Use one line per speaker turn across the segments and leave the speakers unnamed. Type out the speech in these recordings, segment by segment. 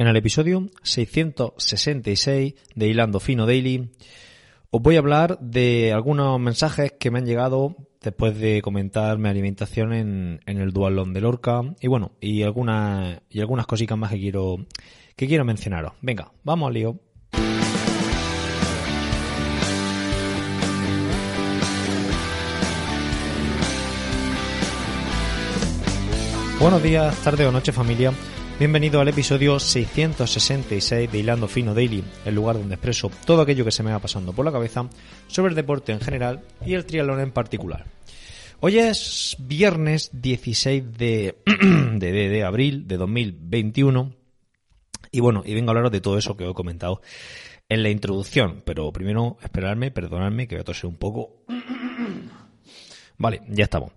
En el episodio 666 de Hilando Fino Daily, os voy a hablar de algunos mensajes que me han llegado después de comentar mi alimentación en, en el Dualón de Lorca y bueno, y algunas y algunas cositas más que quiero que quiero mencionaros. Venga, vamos al lío. Buenos días, tarde o noche familia. Bienvenido al episodio 666 de Hilando Fino Daily, el lugar donde expreso todo aquello que se me va pasando por la cabeza sobre el deporte en general y el triatlón en particular. Hoy es viernes 16 de, de, abril de 2021 y bueno, y vengo a hablaros de todo eso que os he comentado en la introducción, pero primero esperarme, perdonadme que voy a toser un poco. Vale, ya estamos.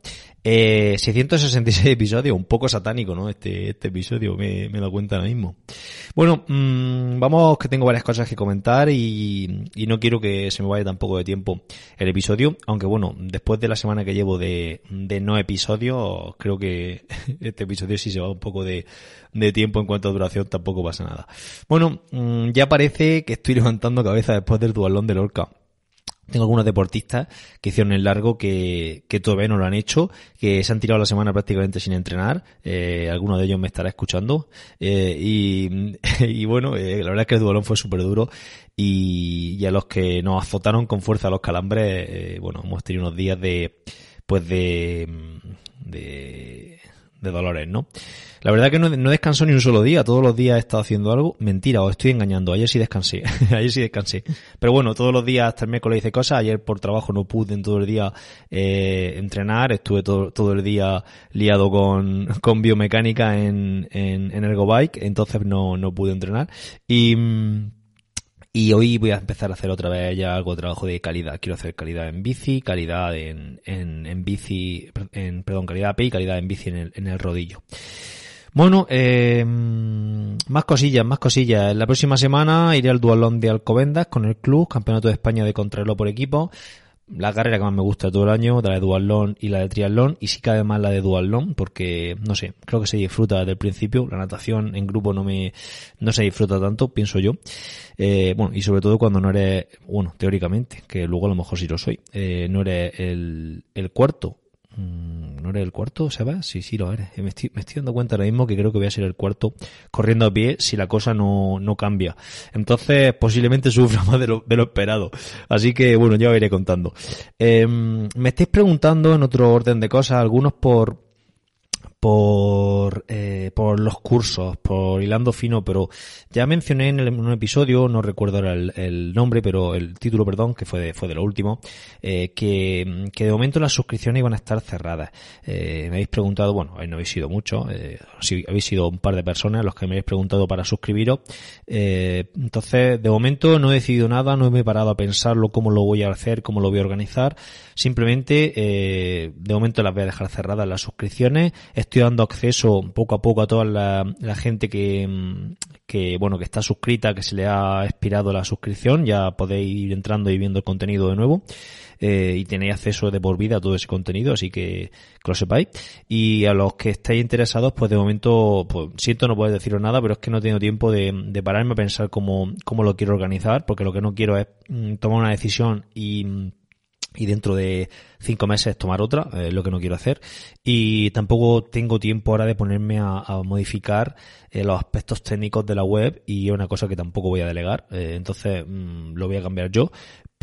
Eh, 666 episodios, un poco satánico, ¿no? Este, este episodio me, me cuenta ahora mismo. Bueno, mmm, vamos que tengo varias cosas que comentar y, no quiero que se me vaya tampoco de tiempo el episodio, aunque bueno, después de la semana que llevo de, no episodios, creo que este episodio si se va un poco de, tiempo en cuanto a duración tampoco pasa nada. Bueno, mmm, ya parece que estoy levantando cabeza después del dualón de Lorca. Tengo algunos deportistas que hicieron el largo que, todavía no lo han hecho, que se han tirado la semana prácticamente sin entrenar. Eh, alguno de ellos me estará escuchando. Eh, y, bueno, eh, la verdad es que el duelón fue súper duro. Y, a los que nos azotaron con fuerza los calambres, eh, bueno, hemos tenido unos días de, pues de, de dolores, ¿no? La verdad que no, no descanso ni un solo día, todos los días he estado haciendo algo. Mentira, os estoy engañando, ayer sí descansé, ayer sí descansé. Pero bueno, todos los días hasta el miércoles hice cosas, ayer por trabajo no pude en todo el día eh, entrenar, estuve todo, todo el día liado con, con biomecánica en, en, en Ergobike, entonces no, no pude entrenar. Y... Y hoy voy a empezar a hacer otra vez ya algo de trabajo de calidad. Quiero hacer calidad en bici, calidad en, en, en bici, en, perdón, calidad AP y calidad en bici en el, en el rodillo. Bueno, eh, más cosillas, más cosillas. La próxima semana iré al dualón de Alcobendas con el club, campeonato de España de contrarreloj por equipo. La carrera que más me gusta todo el año, la de duatlón y la de triatlón, y sí cabe más la de duatlón, porque, no sé, creo que se disfruta desde el principio. La natación en grupo no me, no se disfruta tanto, pienso yo. Eh, bueno, y sobre todo cuando no eres, bueno, teóricamente, que luego a lo mejor sí lo soy, eh, no eres el, el cuarto ¿No eres el cuarto, Seba? Sí, sí lo eres. Me estoy, dando cuenta ahora mismo que creo que voy a ser el cuarto corriendo a pie si la cosa no, no cambia. Entonces, posiblemente sufra más de lo, esperado. Así que, bueno, ya os iré contando. Eh, me estáis preguntando en otro orden de cosas, algunos por, por, eh, por los cursos, por hilando fino, pero ya mencioné en, el, en un episodio, no recuerdo el, el, nombre, pero el título, perdón, que fue de, fue de lo último, eh, que, que de momento las suscripciones iban a estar cerradas. Eh, me habéis preguntado, bueno, no habéis sido muchos, eh, sí, habéis sido un par de personas los que me habéis preguntado para suscribiros. Eh, entonces, de momento no he decidido nada, no me he parado a pensarlo, cómo lo voy a hacer, cómo lo voy a organizar. Simplemente, eh, de momento las voy a dejar cerradas las suscripciones. Estoy dando acceso poco a poco a toda la, gente que, que, bueno, que está suscrita, que se le ha expirado la suscripción. Ya podéis ir entrando y viendo el contenido de nuevo. Eh, y tenéis acceso de por vida a todo ese contenido, así que, que lo sepáis. Y a los que estéis interesados, pues de momento, pues siento no poder deciros nada, pero es que no he tenido tiempo de, pararme a pensar cómo, cómo lo quiero organizar, porque lo que no quiero es mm, tomar una decisión y y dentro de cinco meses tomar otra, eh, lo que no quiero hacer. Y tampoco tengo tiempo ahora de ponerme a, modificar eh, los aspectos técnicos de la web y es una cosa que tampoco voy a delegar. Eh, entonces mmm, lo voy a cambiar yo.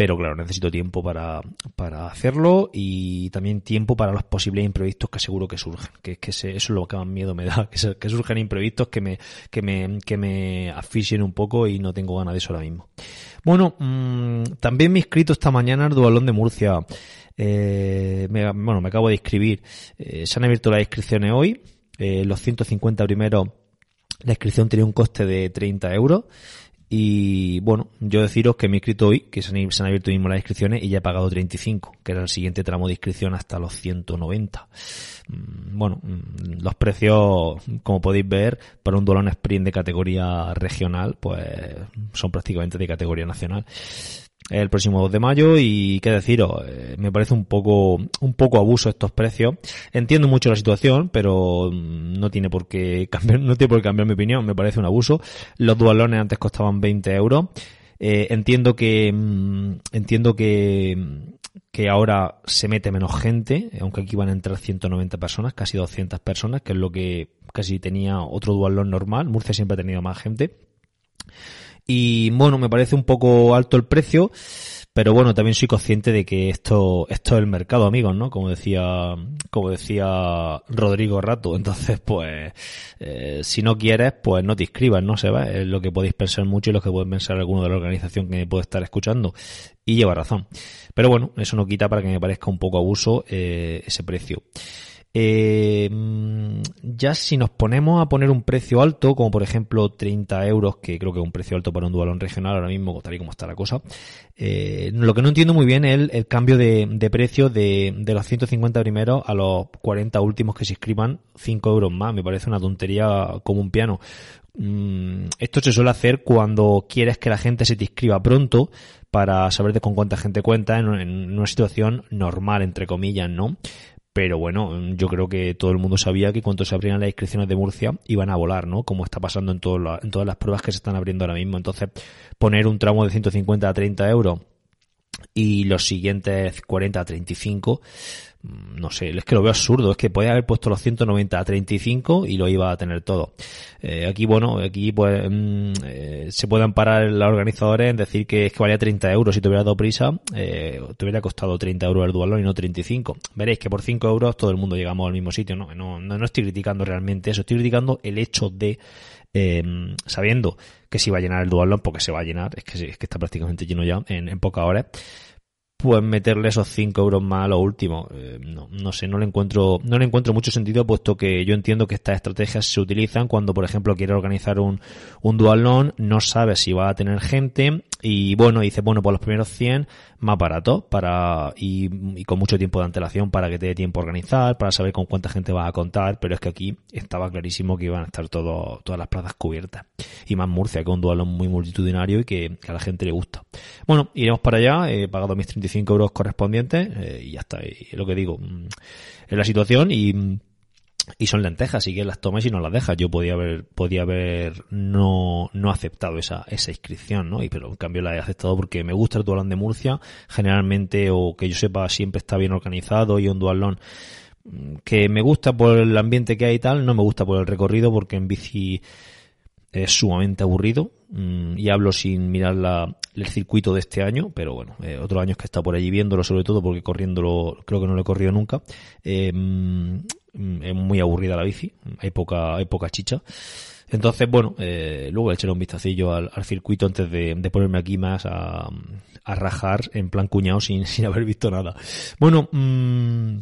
Pero claro, necesito tiempo para, para hacerlo y también tiempo para los posibles imprevistos que seguro que surgen. Que es que eso es lo que más miedo me da, que, se, que surgen imprevistos que me, que me, que me asfixien un poco y no tengo ganas de eso ahora mismo. Bueno, mmm, también me he inscrito esta mañana al Dualón de Murcia. Eh, me, bueno, me acabo de inscribir. Eh, se han abierto las inscripciones hoy. Eh, los 150 primeros La inscripción tenía un coste de 30 euros y bueno, yo deciros que me he inscrito hoy, que se han, abierto mismo las inscripciones y ya he pagado 35, que era el siguiente tramo de inscripción hasta los 190. Mm, bueno, mm, los precios, como podéis ver, para un Dolón Sprint de categoría regional, pues son prácticamente de categoría nacional el próximo 2 de mayo y qué deciros, eh, me parece un poco un poco abuso estos precios. Entiendo mucho la situación, pero mm, no tiene por qué cambiar, no tiene por qué cambiar mi opinión, me parece un abuso. Los dualones antes costaban 20 euros. Eh, entiendo que mm, entiendo que que ahora se mete menos gente, aunque aquí van a entrar 190 personas, casi 200 personas, que es lo que casi tenía otro dualón normal. Murcia siempre ha tenido más gente. Y bueno, me parece un poco alto el precio, pero bueno, también soy consciente de que esto, esto es el mercado, amigos, ¿no? Como decía, como decía Rodrigo Rato. Entonces, pues, eh, si no quieres, pues no te inscribas, ¿no? Se va, es lo que podéis pensar mucho y lo que puede pensar alguno de la organización que puede estar escuchando. Y lleva razón. Pero bueno, eso no quita para que me parezca un poco abuso eh, ese precio. Eh, ya si nos ponemos a poner un precio alto, como por ejemplo 30 euros, que creo que es un precio alto para un dualón regional ahora mismo, tal y como está la cosa, eh, lo que no entiendo muy bien es el, cambio de, precio de, los 150 primeros a los 40 últimos que se inscriban 5 euros más. Me parece una tontería como un piano. Mm, esto se suele hacer cuando quieres que la gente se te inscriba pronto para saber de con cuánta gente cuenta en, en una situación normal, entre comillas, ¿no? Pero bueno, yo creo que todo el mundo sabía que cuando se abrían las inscripciones de Murcia iban a volar, ¿no? Como está pasando en, en todas las pruebas que se están abriendo ahora mismo. Entonces, poner un tramo de 150 a 30 euros y los siguientes 40 a 35 Mm, no sé, es que lo veo absurdo, es que podía haber puesto los 190 a 35 y lo iba a tener todo. Eh, aquí, bueno, aquí pues mm, eh, se pueden parar los organizadores en decir que es que valía 30 euros si te hubiera dado prisa, eh, te hubiera costado 30 euros el dualón y no 35. Veréis que por 5 euros todo el mundo llegamos al mismo sitio, no, no, no, estoy criticando realmente eso, estoy criticando el hecho de sabiendo que si va a llenar el dualón, porque se va a llenar, es que, es que está prácticamente lleno ya en, en pocas horas, pues meterle esos 5 euros más a lo último. Eh, no, no sé, no le encuentro, no le encuentro mucho sentido, puesto que yo entiendo que estas estrategias se utilizan cuando, por ejemplo, quiere organizar un, un dual no sabe si va a tener gente, y bueno, dice, bueno, pues los primeros 100 más barato para, y, con mucho tiempo de antelación para que te dé tiempo a organizar, para saber con cuánta gente vas a contar, pero es que aquí estaba clarísimo que iban a estar todo, todas las plazas cubiertas. Y más Murcia, que es un dualón muy multitudinario y que, a la gente le gusta. Bueno, iremos para allá, he pagado mis 35 euros correspondientes, eh, y ya está, y lo que digo, mm, es la situación y, y son lentejas, y que las tomes y no las dejas. Yo podía haber, podía haber no, no aceptado esa, esa inscripción, ¿no? Y pero en cambio la he aceptado porque me gusta el dualón de Murcia, generalmente, o que yo sepa, siempre está bien organizado y un dualón mm, que me gusta por el ambiente que hay y tal, no me gusta por el recorrido porque en bici es sumamente aburrido mm, y hablo sin mirar la, el circuito de este año, pero bueno, eh, otros años que está por allí viéndolo, sobre todo porque corriéndolo creo que no lo he corrido nunca. Eh, mm, es muy aburrida la bici, hay poca, hay poca chicha. Entonces, bueno, eh, luego echaré un vistacillo al, circuito antes de, ponerme aquí más a, a, rajar en plan cuñado sin, sin haber visto nada. Bueno, mmm,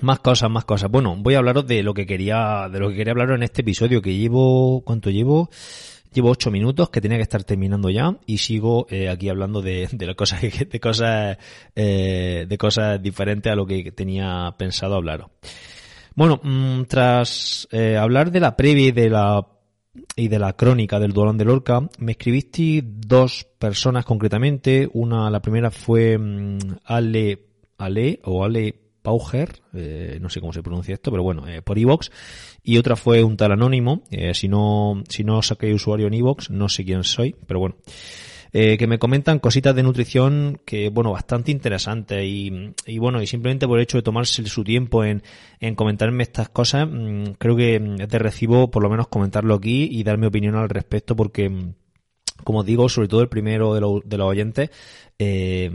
más cosas, más cosas. Bueno, voy a hablaros de lo que quería, de lo que quería hablaros en este episodio que llevo, ¿cuánto llevo? Llevo ocho minutos que tenía que estar terminando ya y sigo eh, aquí hablando de, de cosas, de cosas, eh, de cosas diferentes a lo que tenía pensado hablaros. Bueno, mm, tras eh, hablar de la previa y de la y de la crónica del Dualón de Lorca, me escribiste dos personas concretamente. Una, la primera fue mm, Ale, Ale o Ale Pauger, eh, no sé cómo se pronuncia esto, pero bueno, eh, por Evox, y otra fue un tal anónimo, eh, si no, si no saqué usuario en Evox, no sé quién soy, pero bueno. Que me comentan cositas de nutrición que, bueno, bastante interesantes y, y, bueno, y simplemente por el hecho de tomarse su tiempo en, en comentarme estas cosas, mm, creo que es de recibo por lo menos comentarlo aquí y dar mi opinión al respecto porque como digo, sobre todo el primero de, de los oyentes, eh,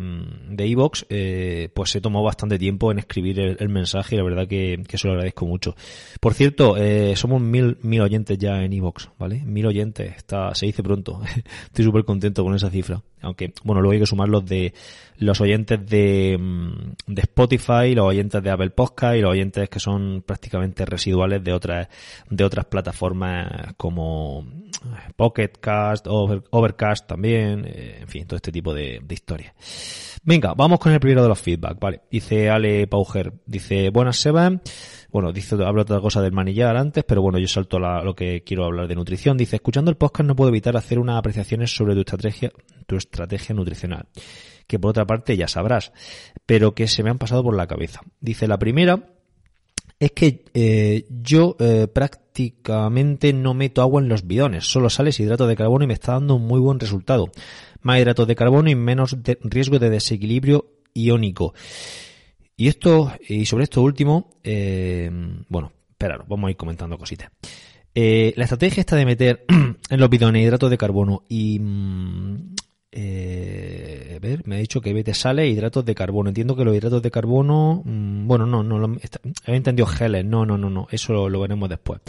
de Evox, eh, pues se tomó bastante tiempo en escribir el, mensaje y la verdad que, que, se lo agradezco mucho. Por cierto, eh, somos mil, mil oyentes ya en Evox, ¿vale? Mil oyentes, está, se dice pronto. Estoy súper contento con esa cifra. Aunque, bueno, luego hay que sumar los de los oyentes de, mm, de Spotify, los oyentes de Apple Podcast y los oyentes que son prácticamente residuales de otras, de otras plataformas como Pocket Cast, Overcast también, en fin, todo este tipo de, de historia. Venga, vamos con el primero de los feedback, vale. Dice Ale Pauger, dice, buenas Seba. Bueno, dice, habla otra cosa del manillar antes, pero bueno, yo salto a lo que quiero hablar de nutrición. Dice, escuchando el podcast no puedo evitar hacer unas apreciaciones sobre tu estrategia, tu estrategia nutricional. Que por otra parte ya sabrás, pero que se me han pasado por la cabeza. Dice, la primera, es que eh, yo eh, prácticamente no meto agua en los bidones, solo sales hidrato de carbono y me está dando un muy buen resultado más hidratos de carbono y menos riesgo de desequilibrio iónico. Y esto, y sobre esto último, eh, bueno, espera, vamos a ir comentando cositas. Eh, la estrategia está de meter en los bidones hidratos de carbono y mm, eh, a ver, me ha dicho que vete sale hidratos de carbono. Entiendo que los hidratos de carbono, mm, bueno, no, no, lo, he entendido geles, no, no, no, no, eso lo, lo veremos después.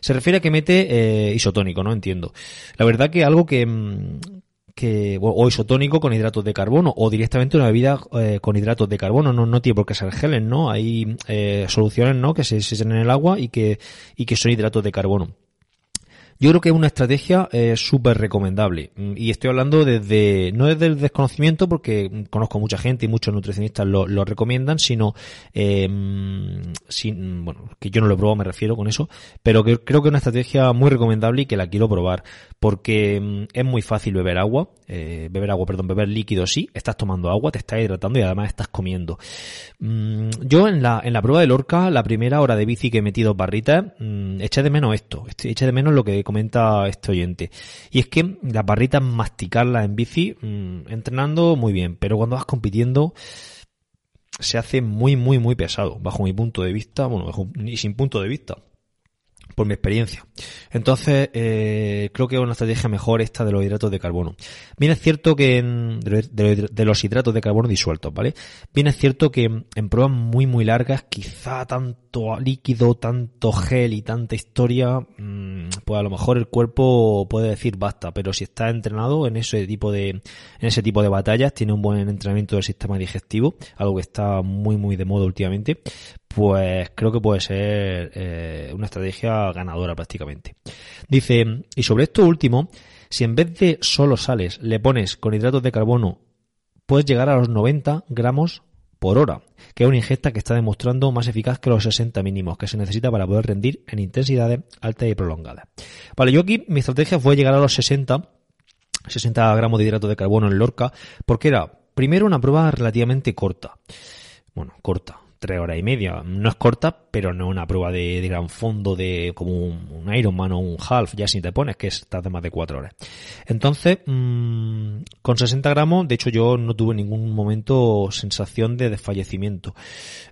Se refiere a que mete eh, isotónico, ¿no? Entiendo. La verdad que algo que, mm, que o isotónico con hidratos de carbono o directamente una bebida eh, con hidratos de carbono no no tiene por qué ser geles no hay eh, soluciones no que se, se en el agua y que y que son hidratos de carbono yo creo que es una estrategia eh, súper recomendable. Mm, y estoy hablando desde, no desde el desconocimiento, porque conozco mucha gente y muchos nutricionistas lo, lo recomiendan, sino, eh, sin, bueno, que yo no lo he me refiero con eso, pero que creo que es una estrategia muy recomendable y que la quiero probar, porque mm, es muy fácil beber agua, eh, beber agua, perdón, beber líquido sí, estás tomando agua, te estás hidratando y además estás comiendo. Mm, yo en la, en la prueba de Lorca, la primera hora de bici que he metido barritas, eché de menos esto, eché de menos lo que comenta este oyente. Y es que las barritas masticarlas en bici, mm, entrenando muy bien, pero cuando vas compitiendo se hace muy, muy, muy pesado, bajo mi punto de vista, bueno, ni sin punto de vista por mi experiencia. Entonces, eh, creo que es una estrategia mejor esta de los hidratos de carbono. Bien es cierto que en, de, los hidratos de carbono disueltos, ¿vale? Bien es cierto que en pruebas muy, muy largas, quizá tanto líquido, tanto gel y tanta historia, mm, pues a lo mejor el cuerpo puede decir basta, pero si está entrenado en ese tipo de, en ese tipo de batallas, tiene un buen entrenamiento del sistema digestivo, algo que está muy, muy de moda últimamente, pues creo que puede ser eh, una estrategia ganadora prácticamente. Dice, y sobre esto último, si en vez de solo sales le pones con hidratos de carbono, puedes llegar a los 90 gramos por hora, que es una ingesta que está demostrando más eficaz que los 60 mínimos que se necesita para poder rendir en intensidades altas y prolongadas. Vale, yo aquí mi estrategia fue llegar a los 60, 60 gramos de hidratos de carbono en Lorca, porque era primero una prueba relativamente corta. Bueno, corta, tres horas y media. No es corta, pero no es una prueba de, gran fondo de como un, Ironman o un half, ya si te pones, que estás de más de cuatro horas. Entonces, mmm, con 60 gramos, de hecho yo no tuve ningún momento sensación de desfallecimiento.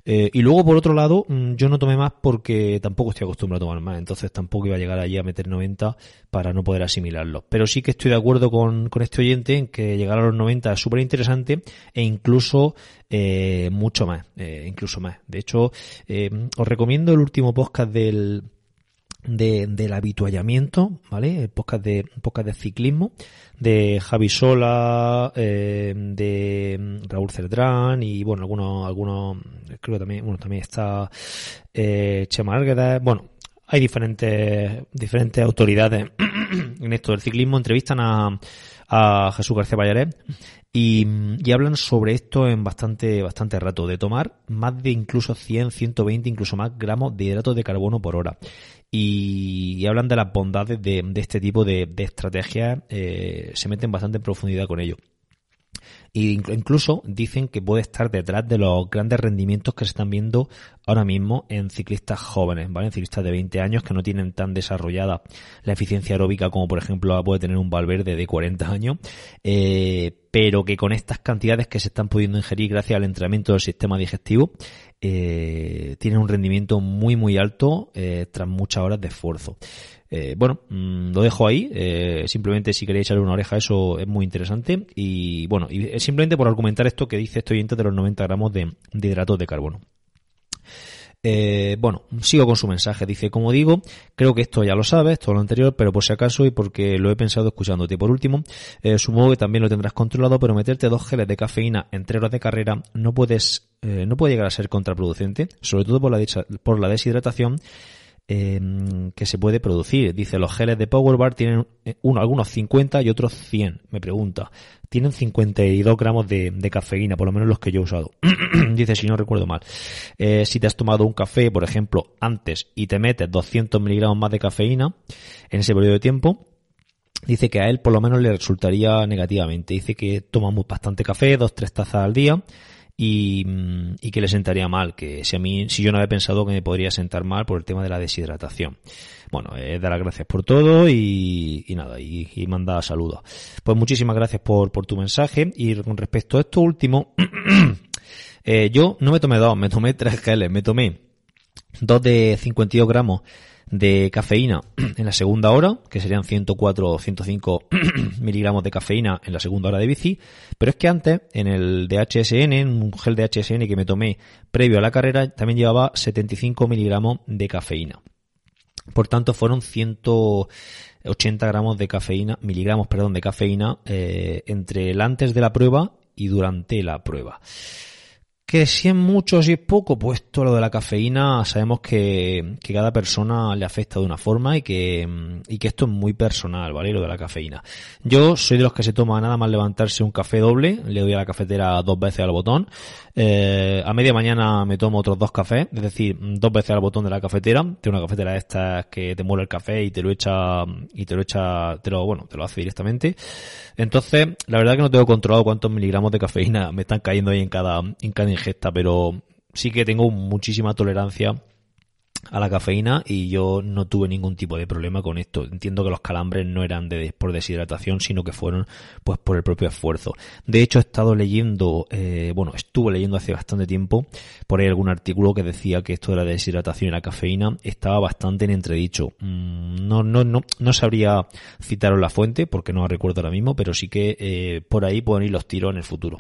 Eh, y luego, por otro lado, mm, yo no tomé más porque tampoco estoy acostumbrado a tomar más, entonces tampoco iba a llegar allí a meter 90 para no poder asimilarlo. Pero sí que estoy de acuerdo con, con este oyente en que llegar a los 90 es súper interesante e incluso eh, mucho más, eh, incluso más. De hecho, eh, os recomiendo el último podcast del, de, del habituallamiento, ¿vale? El podcast de, podcast de ciclismo de Javi Sola, eh, de Raúl Cerdrán y bueno, algunos, algunos, creo que también, bueno, también está eh, Chema Arguedas, bueno, hay diferentes, diferentes autoridades en esto del ciclismo, entrevistan a, a Jesús García Vallaret y, y, hablan sobre esto en bastante, bastante rato, de tomar más de incluso 100, 120, incluso más gramos de hidratos de carbono por hora. Y, hablan de las bondades de, de este tipo de, de estrategias, eh, se meten bastante en profundidad con ello. E incluso dicen que puede estar detrás de los grandes rendimientos que se están viendo ahora mismo en ciclistas jóvenes, ¿vale? En ciclistas de 20 años que no tienen tan desarrollada la eficiencia aeróbica como por ejemplo puede tener un Valverde de 40 años, eh, pero que con estas cantidades que se están pudiendo ingerir gracias al entrenamiento del sistema digestivo, eh, tienen un rendimiento muy muy alto eh, tras muchas horas de esfuerzo. Eh, bueno, mm, lo dejo ahí. simplemente si queréis echarle una oreja eso es muy interesante. Y bueno, y simplemente por argumentar esto que dice este oyente de los 90 gramos de, de hidratos de carbono. Eh, bueno, sigo con su mensaje. Dice, como digo, creo que esto ya lo sabes, todo lo anterior, pero por si acaso y porque lo he pensado escuchándote. Por último, eh, supongo que también lo tendrás controlado, pero meterte dos geles de cafeína entre horas de carrera no puedes, eh, no puede llegar a ser contraproducente, sobre todo por la, por la deshidratación Em, que se puede producir. Dice, los geles de Power Bar tienen eh, uno, algunos 50 y otros 100. Me pregunta. Tienen 52 gramos de, cafeína, por lo menos los que yo he usado. Dice, si no recuerdo mal. Eh, si te has tomado un café, por ejemplo, antes y te metes 200 miligramos más de cafeína en ese periodo de tiempo, dice que a él por lo menos le resultaría negativamente. Dice que tomamos bastante café, dos, tres tazas al día y, y, que le sentaría mal, que si a mí, si yo no había pensado que me podría sentar mal por el tema de la deshidratación. Bueno, eh, dar las gracias por todo y, y nada, y, y manda saludos. Pues muchísimas gracias por, por tu mensaje y con respecto a esto último, eh, yo no me tomé dos, me tomé tres geles, me tomé dos de 52 gramos de cafeína en la segunda hora, que serían 104 o 105 miligramos de cafeína en la segunda hora de bici, pero es que antes, en el DHSN, en un gel de DHSN que me tomé previo a la carrera, también llevaba 75 miligramos de cafeína. Por tanto, fueron 180 gramos de cafeína, miligramos, perdón, de cafeína eh, entre el antes de la prueba y durante la prueba. Que si es mucho, si es poco, pues todo lo de la cafeína sabemos que, que, cada persona le afecta de una forma y que, y que esto es muy personal, ¿vale? Lo de la cafeína. Yo soy de los que se toma nada más levantarse un café doble, le doy a la cafetera dos veces al botón. Eh, a media mañana me tomo otros dos cafés, es decir, dos veces al botón de la cafetera. Tiene una cafetera de estas que te muele el café y te lo echa, y te lo echa, te lo, bueno, te lo hace directamente. Entonces, la verdad que no tengo controlado cuántos miligramos de cafeína me están cayendo ahí en cada, en cada ingesta, pero sí que tengo muchísima tolerancia a la cafeína y yo no tuve ningún tipo de problema con esto. Entiendo que los calambres no eran de, por deshidratación, sino que fueron pues por el propio esfuerzo. De hecho, he estado leyendo, eh, bueno, estuve leyendo hace bastante tiempo por ahí algún artículo que decía que esto de la deshidratación y la cafeína estaba bastante en entredicho. Mm, no, no, no, no sabría citaros la fuente porque no la recuerdo ahora mismo, pero sí que eh, por ahí pueden ir los tiros en el futuro.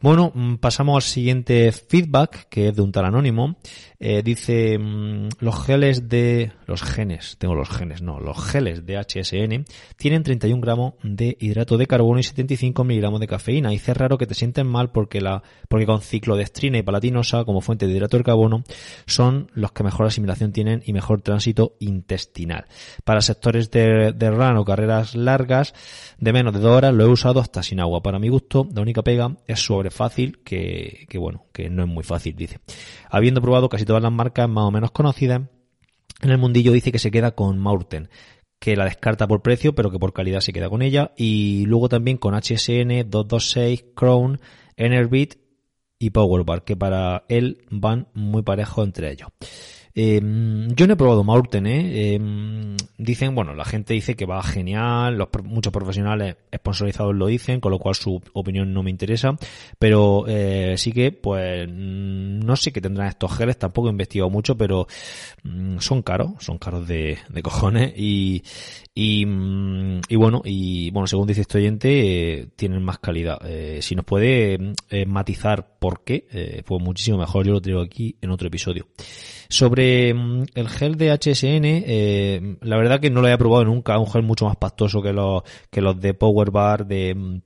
Bueno, mm, pasamos al siguiente feedback, que es de un tal anónimo. Eh, dice, mm, los geles de... Los genes, tengo los genes, no, los geles de HSN tienen 31 gramos de hidrato de carbono y 75 miligramos de cafeína. Y es raro que te sienten mal porque la porque con ciclodestrina y palatinosa como fuente de hidrato de carbono son los que mejor asimilación tienen y mejor tránsito intestinal. Para sectores de, de run o carreras largas de menos de dos horas lo he usado hasta sin agua. Para mi gusto, la única pega es fácil, que, que bueno, que no es muy fácil, dice. Habiendo probado casi todas las marcas más o menos conocidas, en el mundillo dice que se queda con Maurten, que la descarta por precio, pero que por calidad se queda con ella, y luego también con HSN, 226, Crown, Enerbit y Powerbar, que para él van muy parejos entre ellos. Eh, yo no he probado Maurten, ¿eh? ¿eh? Dicen, bueno, la gente dice que va genial, los, muchos profesionales sponsorizados lo dicen, con lo cual su opinión no me interesa, pero eh, sí que, pues, no sé qué tendrán estos geles, tampoco he investigado mucho, pero mm, son caros, son caros de, de cojones y, y, mm, y, bueno, y bueno, según dice este oyente, eh, tienen más calidad. Eh, si nos puede eh, matizar por qué, pues muchísimo mejor, yo lo traigo aquí en otro episodio. Sobre mm, el gel de HSN, eh, la verdad que no lo había probado nunca, un gel mucho más pastoso que los, que los de Power Bar, de mm,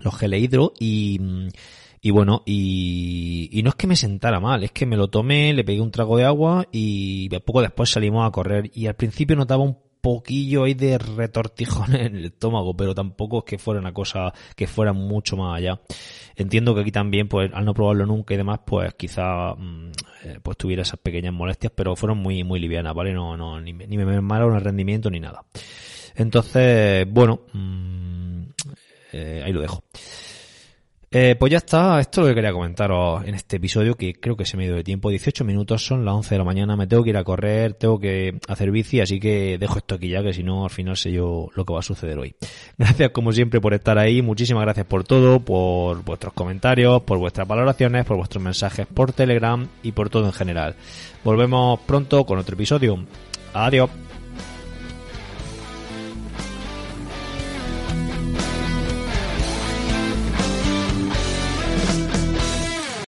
los gel hidro y, mm, y bueno, y, y, no es que me sentara mal, es que me lo tomé, le pegué un trago de agua y poco después salimos a correr. Y al principio notaba un poquillo ahí de retortijón en el estómago, pero tampoco es que fuera una cosa que fuera mucho más allá. Entiendo que aquí también, pues al no probarlo nunca y demás, pues quizá mm, eh, pues tuviera esas pequeñas molestias, pero fueron muy muy livianas, ¿vale? No, no, ni, ni me mermaron el rendimiento ni nada. Entonces, bueno, mmm, ahí lo dejo. Eh, pues ya está, esto es lo que quería comentaros en este episodio que creo que se me dio de tiempo, 18 minutos, son las 11 de la mañana, me tengo que ir a correr, tengo que hacer bici, así que dejo esto aquí ya, que si no al final sé yo lo que va a suceder hoy. Gracias como siempre por estar ahí, muchísimas gracias por todo, por vuestros comentarios, por vuestras valoraciones, por vuestros mensajes por Telegram y por todo en general. Volvemos pronto con otro episodio. Adiós.